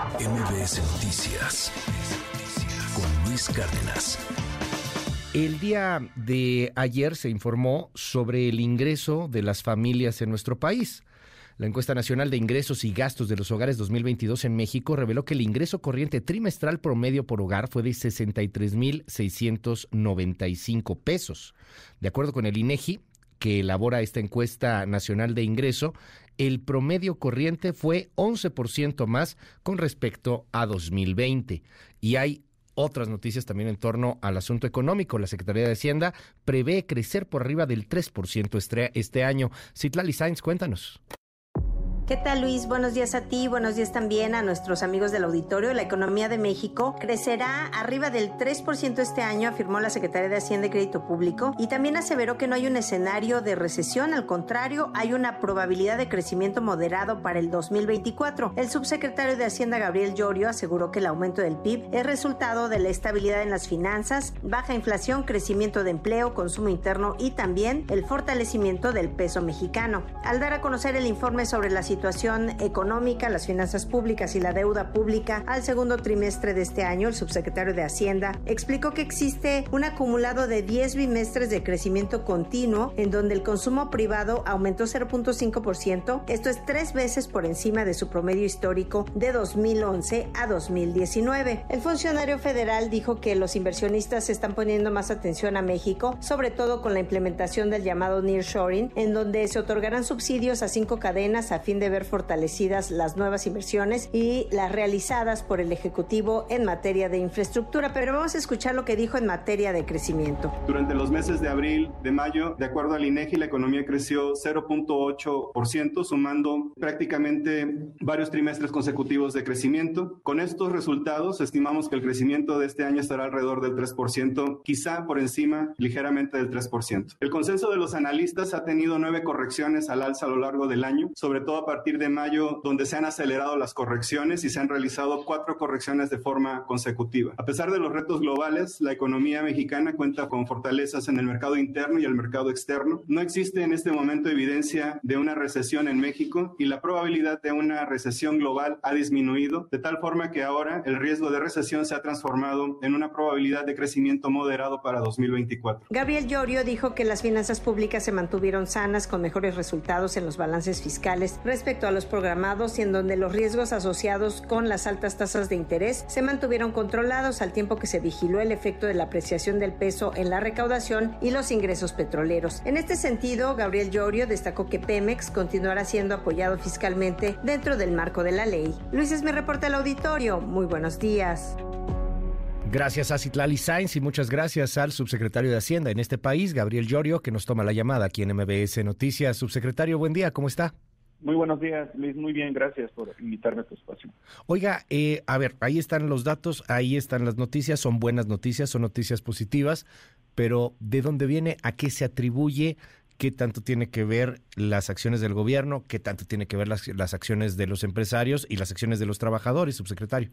MBS Noticias con Luis Cárdenas. El día de ayer se informó sobre el ingreso de las familias en nuestro país. La encuesta nacional de ingresos y gastos de los hogares 2022 en México reveló que el ingreso corriente trimestral promedio por hogar fue de 63.695 pesos. De acuerdo con el INEGI, que elabora esta encuesta nacional de ingreso, el promedio corriente fue 11% más con respecto a 2020. Y hay otras noticias también en torno al asunto económico. La Secretaría de Hacienda prevé crecer por arriba del 3% este, año. Citlali Sainz, cuéntanos. ¿Qué tal Luis? Buenos días a ti, buenos días también a nuestros amigos del auditorio. La economía de México crecerá arriba del 3% este año, afirmó la Secretaría de Hacienda y Crédito Público, y también aseveró que no hay un escenario de recesión, al contrario, hay una probabilidad de crecimiento moderado para el 2024. El subsecretario de Hacienda Gabriel Llorio aseguró que el aumento del PIB es resultado de la estabilidad en las finanzas, baja inflación, crecimiento de empleo, consumo interno y también el fortalecimiento del peso mexicano. Al dar a conocer el informe sobre la situación situación económica, las finanzas públicas y la deuda pública al segundo trimestre de este año, el subsecretario de Hacienda explicó que existe un acumulado de 10 bimestres de crecimiento continuo en donde el consumo privado aumentó 0.5%. Esto es tres veces por encima de su promedio histórico de 2011 a 2019. El funcionario federal dijo que los inversionistas están poniendo más atención a México, sobre todo con la implementación del llamado nearshoring, en donde se otorgarán subsidios a cinco cadenas a fin de ver fortalecidas las nuevas inversiones y las realizadas por el Ejecutivo en materia de infraestructura. Pero vamos a escuchar lo que dijo en materia de crecimiento. Durante los meses de abril, de mayo, de acuerdo al INEGI, la economía creció 0.8%, sumando prácticamente varios trimestres consecutivos de crecimiento. Con estos resultados, estimamos que el crecimiento de este año estará alrededor del 3%, quizá por encima ligeramente del 3%. El consenso de los analistas ha tenido nueve correcciones al alza a lo largo del año, sobre todo a partir partir de mayo, donde se han acelerado las correcciones y se han realizado cuatro correcciones de forma consecutiva. A pesar de los retos globales, la economía mexicana cuenta con fortalezas en el mercado interno y el mercado externo. No existe en este momento evidencia de una recesión en México y la probabilidad de una recesión global ha disminuido, de tal forma que ahora el riesgo de recesión se ha transformado en una probabilidad de crecimiento moderado para 2024. Gabriel Llorio dijo que las finanzas públicas se mantuvieron sanas con mejores resultados en los balances fiscales respecto a los programados y en donde los riesgos asociados con las altas tasas de interés se mantuvieron controlados al tiempo que se vigiló el efecto de la apreciación del peso en la recaudación y los ingresos petroleros. En este sentido, Gabriel Llorio destacó que Pemex continuará siendo apoyado fiscalmente dentro del marco de la ley. Luis es mi reporte al auditorio. Muy buenos días. Gracias a Citlali Sainz y muchas gracias al subsecretario de Hacienda en este país, Gabriel Llorio, que nos toma la llamada aquí en MBS Noticias. Subsecretario, buen día, ¿cómo está? Muy buenos días, Luis. Muy bien, gracias por invitarme a tu espacio. Oiga, eh, a ver, ahí están los datos, ahí están las noticias, son buenas noticias, son noticias positivas, pero ¿de dónde viene? ¿A qué se atribuye? ¿Qué tanto tiene que ver las acciones del gobierno? ¿Qué tanto tiene que ver las, las acciones de los empresarios y las acciones de los trabajadores, subsecretario?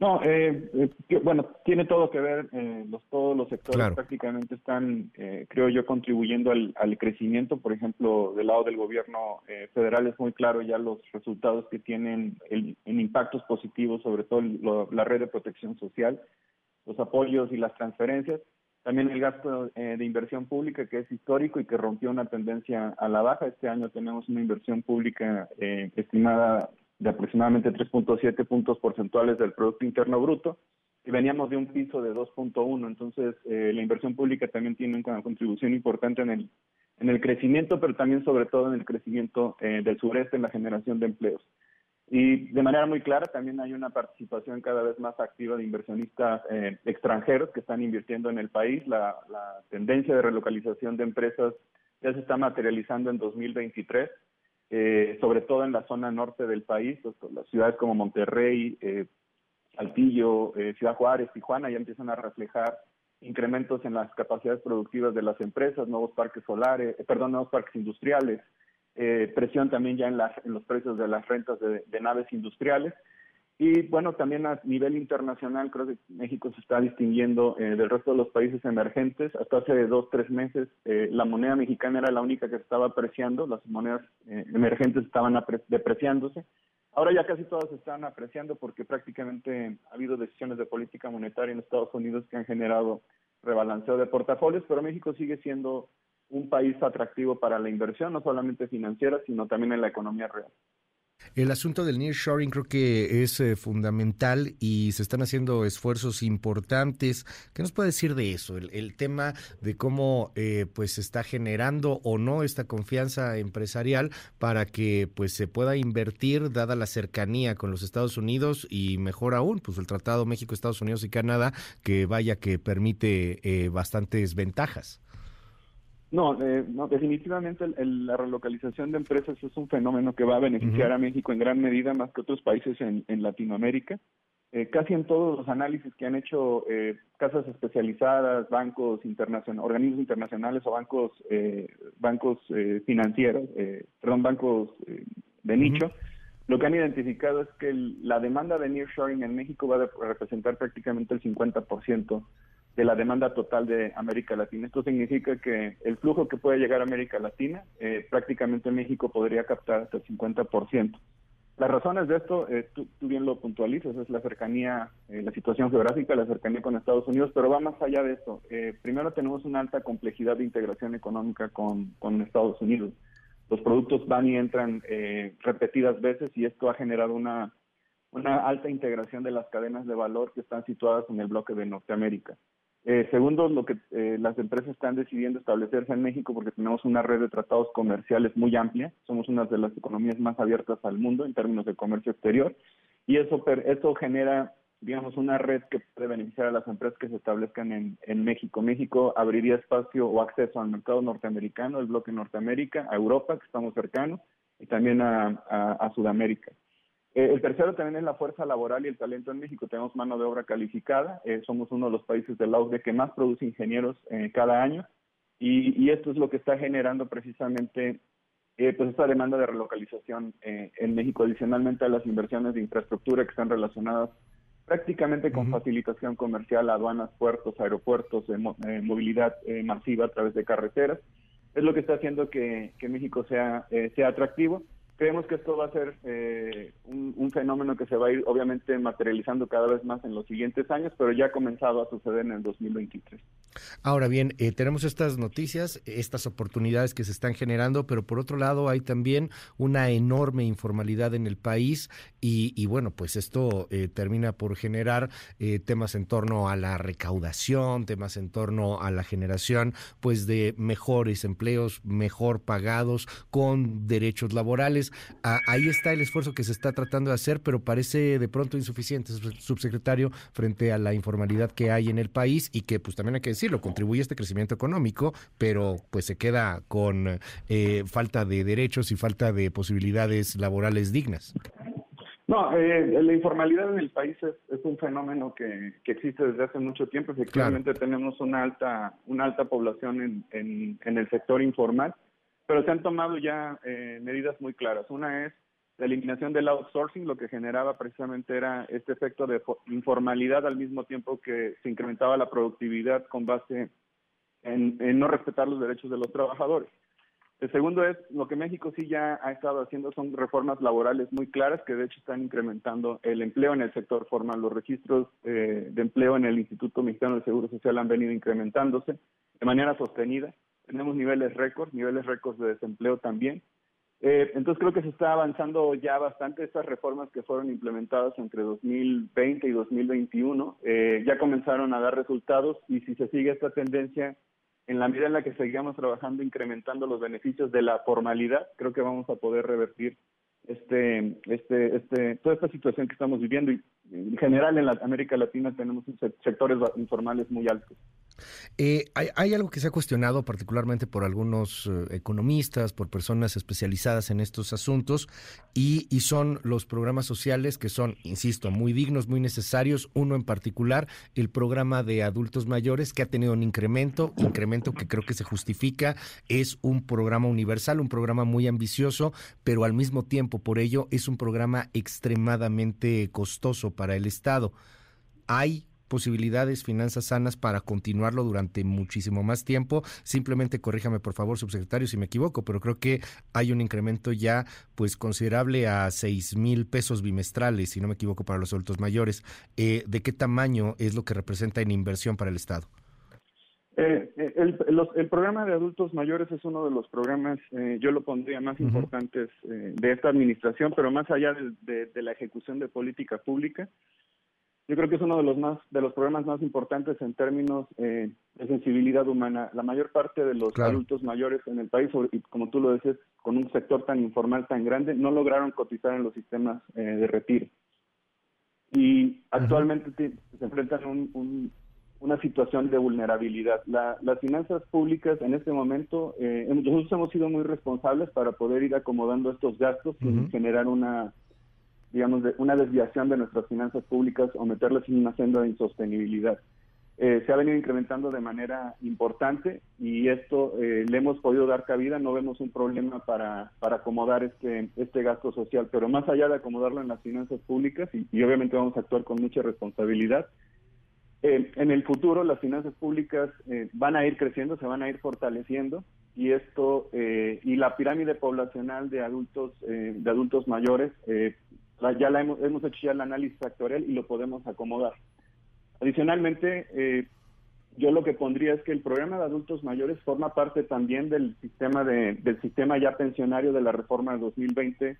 No, eh, eh, bueno, tiene todo que ver, eh, los, todos los sectores prácticamente están, eh, creo yo, contribuyendo al, al, crecimiento. Por ejemplo, del lado del gobierno eh, federal es muy claro ya los resultados que tienen el, en impactos positivos, sobre todo lo, la red de protección social, los apoyos y las transferencias. También el gasto de inversión pública, que es histórico y que rompió una tendencia a la baja. Este año tenemos una inversión pública estimada de aproximadamente 3.7 puntos porcentuales del Producto Interno Bruto y veníamos de un piso de 2.1, entonces eh, la inversión pública también tiene una contribución importante en el, en el crecimiento, pero también sobre todo en el crecimiento eh, del sureste en la generación de empleos. Y de manera muy clara también hay una participación cada vez más activa de inversionistas eh, extranjeros que están invirtiendo en el país. La, la tendencia de relocalización de empresas ya se está materializando en 2023 eh, sobre todo en la zona norte del país, pues, las ciudades como Monterrey, eh, Saltillo, eh, Ciudad Juárez, Tijuana ya empiezan a reflejar incrementos en las capacidades productivas de las empresas, nuevos parques solares, eh, perdón, nuevos parques industriales, eh, presión también ya en, en los precios de las rentas de, de naves industriales. Y bueno, también a nivel internacional creo que México se está distinguiendo eh, del resto de los países emergentes. Hasta hace dos, tres meses eh, la moneda mexicana era la única que estaba apreciando, las monedas eh, emergentes estaban depreciándose. Ahora ya casi todas están apreciando porque prácticamente ha habido decisiones de política monetaria en Estados Unidos que han generado rebalanceo de portafolios, pero México sigue siendo un país atractivo para la inversión, no solamente financiera, sino también en la economía real. El asunto del nearshoring creo que es eh, fundamental y se están haciendo esfuerzos importantes. ¿Qué nos puede decir de eso? El, tema de cómo eh, pues se está generando o no esta confianza empresarial para que pues se pueda invertir dada la cercanía con los Estados Unidos y mejor aún pues el Tratado México, Estados Unidos y Canadá que vaya que permite eh, bastantes ventajas. No, eh, no definitivamente la relocalización de empresas es un fenómeno que va a beneficiar a México en gran medida más que otros países en, Latinoamérica. Eh, casi en todos los análisis que han hecho eh, casas especializadas, bancos internacionales, organismos internacionales o bancos bancos financieros, perdón, bancos de nicho, lo que han identificado es que la demanda de nearshoring en México va a representar prácticamente el 50% de la demanda total de América Latina. Esto significa que el flujo que puede llegar a América Latina, eh, prácticamente México podría captar hasta el 50%. Las razones de esto, eh, tú, bien lo puntualizas, es la cercanía, eh, la situación geográfica, la cercanía con Estados Unidos, pero va más allá de esto. primero tenemos una alta complejidad de integración económica con, con Estados Unidos. Los productos van y entran repetidas veces y esto ha generado una, una alta integración de las cadenas de valor que están situadas en el bloque de Norteamérica. Eh, segundo, lo que eh, las empresas están decidiendo establecerse en México porque tenemos una red de tratados comerciales muy amplia. Somos una de las economías más abiertas al mundo en términos de comercio exterior y eso eso genera, digamos, una red que puede beneficiar a las empresas que se establezcan en, en México. México abriría espacio o acceso al mercado norteamericano, el bloque Norteamérica, a Europa, que estamos cercanos, y también a, a Sudamérica. Eh, el tercero también es la fuerza laboral y el talento en México. Tenemos mano de obra calificada. Eh, somos uno de los países del la OCDE que más produce ingenieros eh, cada año. Y, esto es lo que está generando precisamente pues esta demanda de relocalización en México, adicionalmente a las inversiones de infraestructura que están relacionadas prácticamente con facilitación comercial, aduanas, puertos, aeropuertos, movilidad masiva a través de carreteras. Es lo que está haciendo que, que México sea, sea atractivo. Creemos que esto va a ser eh, un, fenómeno que se va a ir obviamente materializando cada vez más en los siguientes años, pero ya ha comenzado a suceder en el 2023. Ahora bien, eh, tenemos estas noticias, estas oportunidades que se están generando, pero por otro lado hay también una enorme informalidad en el país y, bueno, pues esto eh, termina por generar temas en torno a la recaudación, temas en torno a la generación pues de mejores empleos, mejor pagados, con derechos laborales ahí está el esfuerzo que se está tratando de hacer, pero parece de pronto insuficiente, subsecretario, frente a la informalidad que hay en el país y que, pues también hay que decirlo, contribuye a este crecimiento económico, pero pues se queda con eh, falta de derechos y falta de posibilidades laborales dignas. No, eh, la informalidad en el país es, un fenómeno que, existe desde hace mucho tiempo. Efectivamente tenemos una alta una alta población en, en el sector informal pero se han tomado ya eh, medidas muy claras. Una es la eliminación del outsourcing, lo que generaba precisamente era este efecto de informalidad al mismo tiempo que se incrementaba la productividad con base en, no respetar los derechos de los trabajadores. El segundo es, lo que México sí ya ha estado haciendo son reformas laborales muy claras que de hecho están incrementando el empleo en el sector formal. Los registros eh, de empleo en el Instituto Mexicano del Seguro Social han venido incrementándose de manera sostenida tenemos niveles récord, niveles récords de desempleo también. Eh, entonces creo que se está avanzando ya bastante estas reformas que fueron implementadas entre 2020 y 2021 eh, ya comenzaron a dar resultados y si se sigue esta tendencia en la medida en la que seguimos trabajando incrementando los beneficios de la formalidad creo que vamos a poder revertir este este este toda esta situación que estamos viviendo y en general en la América Latina tenemos sectores informales muy altos. Eh, hay, algo que se ha cuestionado particularmente por algunos eh, economistas, por personas especializadas en estos asuntos, y, son los programas sociales que son, insisto, muy dignos, muy necesarios. Uno en particular, el programa de adultos mayores, que ha tenido un incremento, incremento que creo que se justifica. Es un programa universal, un programa muy ambicioso, pero al mismo tiempo, por ello, es un programa extremadamente costoso para el Estado. Hay posibilidades, finanzas sanas para continuarlo durante muchísimo más tiempo. Simplemente corríjame por favor, subsecretario, si me equivoco, pero creo que hay un incremento ya pues considerable a seis mil pesos bimestrales, si no me equivoco, para los adultos mayores. Eh, ¿De qué tamaño es lo que representa en inversión para el Estado? Eh, eh, el, programa de adultos mayores es uno de los programas, eh, yo lo pondría más importantes de esta administración, pero más allá de, la ejecución de política pública, yo creo que es uno de los más de los programas más importantes en términos de sensibilidad humana. La mayor parte de los adultos mayores en el país, y como tú lo dices, con un sector tan informal tan grande, no lograron cotizar en los sistemas de retiro. Y actualmente se enfrentan un, un una situación de vulnerabilidad. las finanzas públicas en este momento, eh, nosotros hemos sido muy responsables para poder ir acomodando estos gastos sin generar una, digamos, una desviación de nuestras finanzas públicas o meterlas en una senda de insostenibilidad. Eh, se ha venido incrementando de manera importante y esto eh, le hemos podido dar cabida, no vemos un problema para, para acomodar este, este gasto social, pero más allá de acomodarlo en las finanzas públicas, y obviamente vamos a actuar con mucha responsabilidad, eh, en el futuro las finanzas públicas eh, van a ir creciendo, se van a ir fortaleciendo y esto eh, y la pirámide poblacional de adultos de adultos mayores ya la hemos, hemos, hecho ya el análisis factorial y lo podemos acomodar. Adicionalmente, yo lo que pondría es que el programa de adultos mayores forma parte también del sistema de, del sistema ya pensionario de la reforma de 2020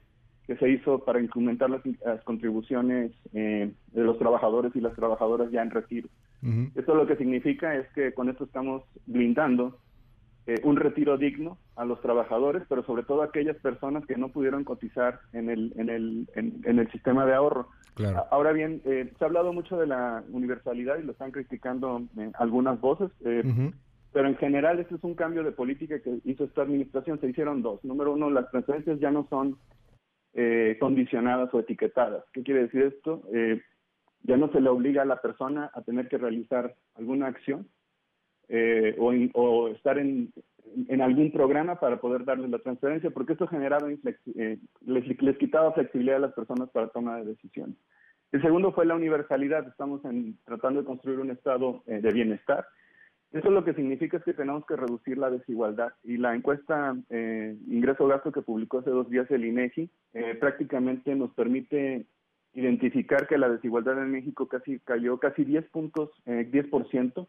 que se hizo para incrementar las, contribuciones eh, de los trabajadores y las trabajadoras ya en retiro. Esto lo que significa es que con esto estamos blindando eh, un retiro digno a los trabajadores, pero sobre todo a aquellas personas que no pudieron cotizar en el, en el, en, el sistema de ahorro. Ahora bien, eh, se ha hablado mucho de la universalidad y lo están criticando algunas voces. Pero en general, este es un cambio de política que hizo esta administración. Se hicieron dos. Número uno, las transferencias ya no son eh, condicionadas o etiquetadas. ¿Qué quiere decir esto? Eh, ya no se le obliga a la persona a tener que realizar alguna acción eh, o, estar en, algún programa para poder darle la transferencia, porque esto generaba les, les, quitaba flexibilidad a las personas para tomar decisiones. El segundo fue la universalidad. Estamos en, tratando de construir un estado de bienestar eso lo que significa es que tenemos que reducir la desigualdad y la encuesta eh, ingreso-gasto que publicó hace dos días el INEGI eh, prácticamente nos permite identificar que la desigualdad en México casi cayó casi 10 puntos, eh, 10%,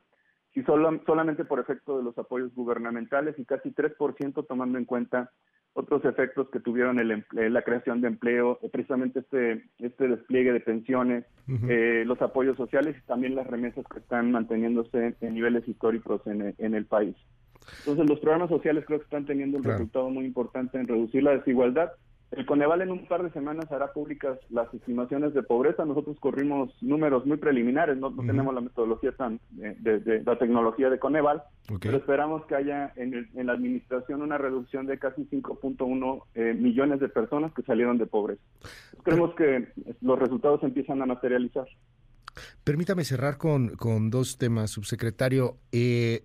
y solo, solamente por efecto de los apoyos gubernamentales y casi 3% tomando en cuenta otros efectos que tuvieron el la creación de empleo, eh, precisamente este, este despliegue de pensiones, eh, los apoyos sociales y también las remesas que están manteniéndose en niveles históricos en, en el país. Entonces los programas sociales creo que están teniendo un resultado muy importante en reducir la desigualdad el Coneval en un par de semanas hará públicas las estimaciones de pobreza. Nosotros corrimos números muy preliminares, no, tenemos la metodología tan de, la tecnología de Coneval, pero esperamos que haya en, la administración una reducción de casi 5.1 eh, millones de personas que salieron de pobreza. creemos que los resultados empiezan a materializar. Permítame cerrar con, con dos temas, subsecretario. Eh,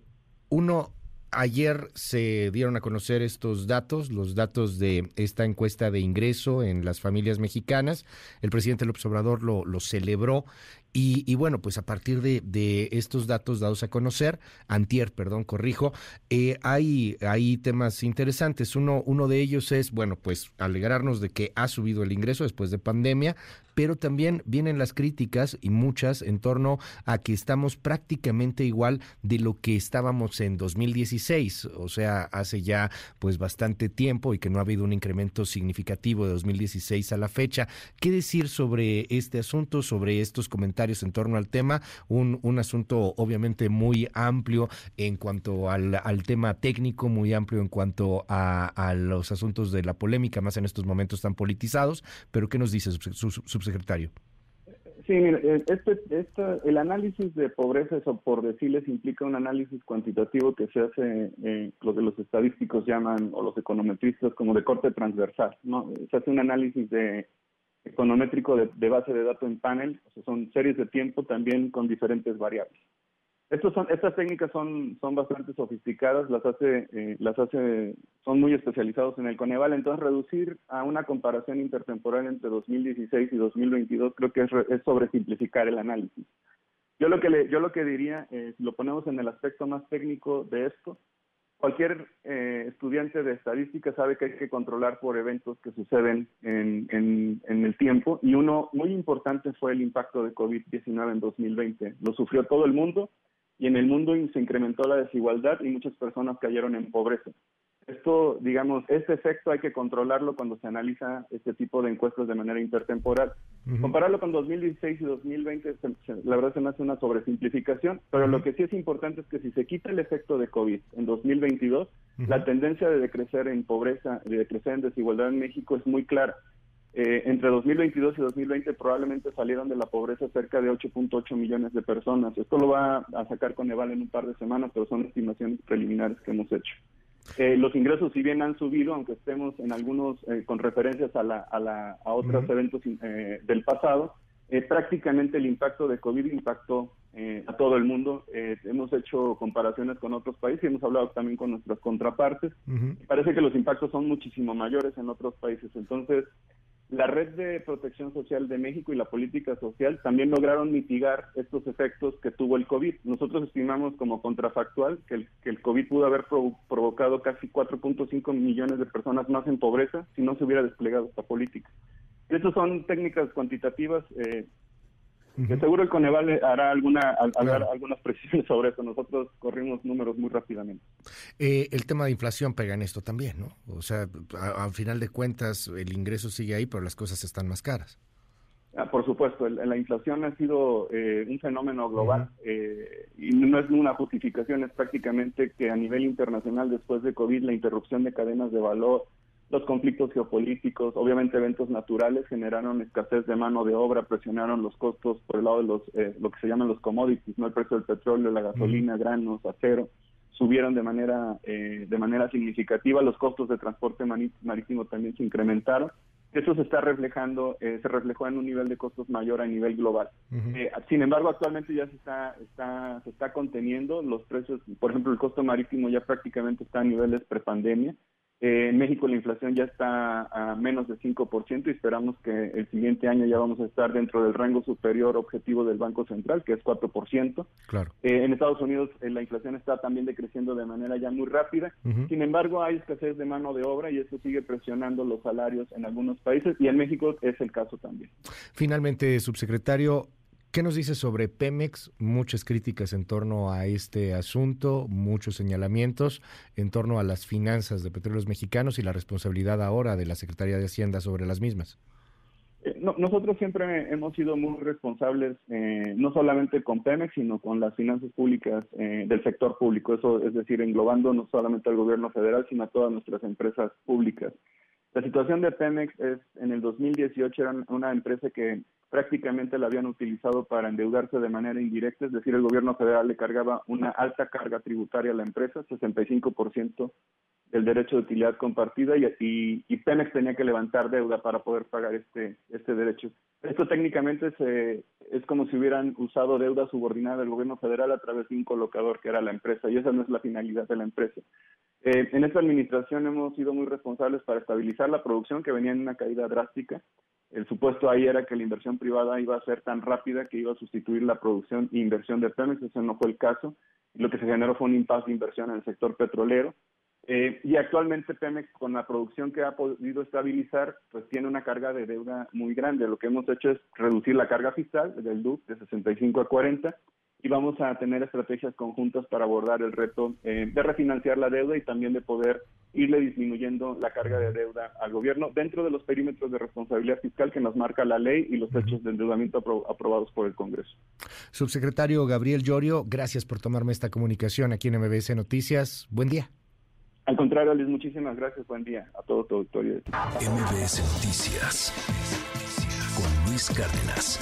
uno, Ayer se dieron a conocer estos datos, los datos de esta encuesta de ingreso en las familias mexicanas. El presidente López Obrador lo, celebró y, bueno, pues a partir de, estos datos dados a conocer, antier, perdón, corrijo, eh, hay, hay temas interesantes. Uno, uno de ellos es, bueno, pues alegrarnos de que ha subido el ingreso después de pandemia, pero también vienen las críticas y muchas en torno a que estamos prácticamente igual de lo que estábamos en 2016, o sea, hace ya pues bastante tiempo y que no ha habido un incremento significativo de 2016 a la fecha. ¿Qué decir sobre este asunto, sobre estos comentarios? en torno al tema, un, un asunto obviamente muy amplio en cuanto al, al tema técnico, muy amplio en cuanto a, a, los asuntos de la polémica, más en estos momentos tan politizados, pero ¿qué nos dice, subsecretario? Sí, eh, este, este, el análisis de pobreza, eso por decirles, implica un análisis cuantitativo que se hace, eh, lo que los estadísticos llaman, o los econometristas, como de corte transversal. ¿no? Se hace un análisis de econométrico de, base de datos en panel, o sea, son series de tiempo también con diferentes variables. Estos son, estas técnicas son, bastante sofisticadas, las hace, eh, las hace, son muy especializados en el Coneval, entonces reducir a una comparación intertemporal entre 2016 y 2022 creo que es, es sobresimplificar el análisis. Yo lo que, le, yo lo que diría, eh, si lo ponemos en el aspecto más técnico de esto, cualquier eh, estudiante de estadística sabe que hay que controlar por eventos que suceden en, en, en el tiempo y uno muy importante fue el impacto de COVID-19 en 2020. Lo sufrió todo el mundo y en el mundo se incrementó la desigualdad y muchas personas cayeron en pobreza. Esto, digamos, este efecto hay que controlarlo cuando se analiza este tipo de encuestas de manera intertemporal. Compararlo con 2016 y 2020, la verdad se me hace una sobresimplificación, pero lo que sí es importante es que si se quita el efecto de COVID en 2022, la tendencia de decrecer en pobreza, de decrecer en desigualdad en México es muy clara. Eh, entre 2022 y 2020 probablemente salieron de la pobreza cerca de 8.8 millones de personas. Esto lo va a sacar con Eval en un par de semanas, pero son estimaciones preliminares que hemos hecho. Eh, los ingresos, si bien han subido, aunque estemos en algunos eh, con referencias a, la, a, la, a otros eventos eh, del pasado, prácticamente el impacto de COVID impactó a todo el mundo. hemos hecho comparaciones con otros países y hemos hablado también con nuestras contrapartes. Parece que los impactos son muchísimo mayores en otros países. Entonces, la red de protección social de México y la política social también lograron mitigar estos efectos que tuvo el COVID. Nosotros estimamos como contrafactual que el, COVID pudo haber provocado casi 4.5 millones de personas más en pobreza si no se hubiera desplegado esta política. Estas son técnicas cuantitativas eh, seguro el Coneval hará alguna algunas precisiones sobre eso. Nosotros corrimos números muy rápidamente. Eh, el tema de inflación pega en esto también, ¿no? O sea, al final de cuentas el ingreso sigue ahí, pero las cosas están más caras. Ah, por supuesto, la inflación ha sido eh, un fenómeno global eh, y no es una justificación, es prácticamente que a nivel internacional después de COVID la interrupción de cadenas de valor, los conflictos geopolíticos, obviamente eventos naturales generaron escasez de mano de obra, presionaron los costos por el lado de los eh, lo que se llaman los commodities, no el precio del petróleo, la gasolina, granos, acero, subieron de manera eh, de manera significativa, los costos de transporte marítimo también se incrementaron. Eso se está reflejando, eh, se reflejó en un nivel de costos mayor a nivel global. sin embargo, actualmente ya se está, está, se está conteniendo los precios, por ejemplo, el costo marítimo ya prácticamente está a niveles prepandemia. Eh, en México la inflación ya está a menos de 5% y esperamos que el siguiente año ya vamos a estar dentro del rango superior objetivo del Banco Central, que es 4%. Claro. Eh, en Estados Unidos eh, la inflación está también decreciendo de manera ya muy rápida. Sin embargo, hay escasez de mano de obra y eso sigue presionando los salarios en algunos países y en México es el caso también. Finalmente, subsecretario, ¿Qué nos dice sobre Pemex? Muchas críticas en torno a este asunto, muchos señalamientos en torno a las finanzas de petróleos mexicanos y la responsabilidad ahora de la Secretaría de Hacienda sobre las mismas. Eh, nosotros siempre hemos sido muy responsables, eh, no solamente con Pemex, sino con las finanzas públicas eh, del sector público. Eso es decir, englobando no solamente al gobierno federal, sino a todas nuestras empresas públicas. La situación de Pemex es, en el 2018 era una empresa que prácticamente la habían utilizado para endeudarse de manera indirecta, es decir, el gobierno federal le cargaba una alta carga tributaria a la empresa, 65% del derecho de utilidad compartida y, y, Pemex tenía que levantar deuda para poder pagar este, este derecho. Esto técnicamente se, es como si hubieran usado deuda subordinada del gobierno federal a través de un colocador que era la empresa y esa no es la finalidad de la empresa. Eh, en esta administración hemos sido muy responsables para estabilizar la producción que venía en una caída drástica. El supuesto ahí era que la inversión privada iba a ser tan rápida que iba a sustituir la producción e inversión de Pemex. Eso no fue el caso. Lo que se generó fue un impasse de inversión en el sector petrolero. Eh, y actualmente Pemex, con la producción que ha podido estabilizar, pues tiene una carga de deuda muy grande. Lo que hemos hecho es reducir la carga fiscal del DUC de 65 a 40 y vamos a tener estrategias conjuntas para abordar el reto eh, de refinanciar la deuda y también de poder irle disminuyendo la carga de deuda al gobierno dentro de los perímetros de responsabilidad fiscal que nos marca la ley y los hechos de endeudamiento aprobados por el Congreso. Subsecretario Gabriel Llorio, gracias por tomarme esta comunicación aquí en MBS Noticias. Buen día. Al contrario, Luis, muchísimas gracias. Buen día a todo tu auditorio. MBS Noticias con Luis Cárdenas.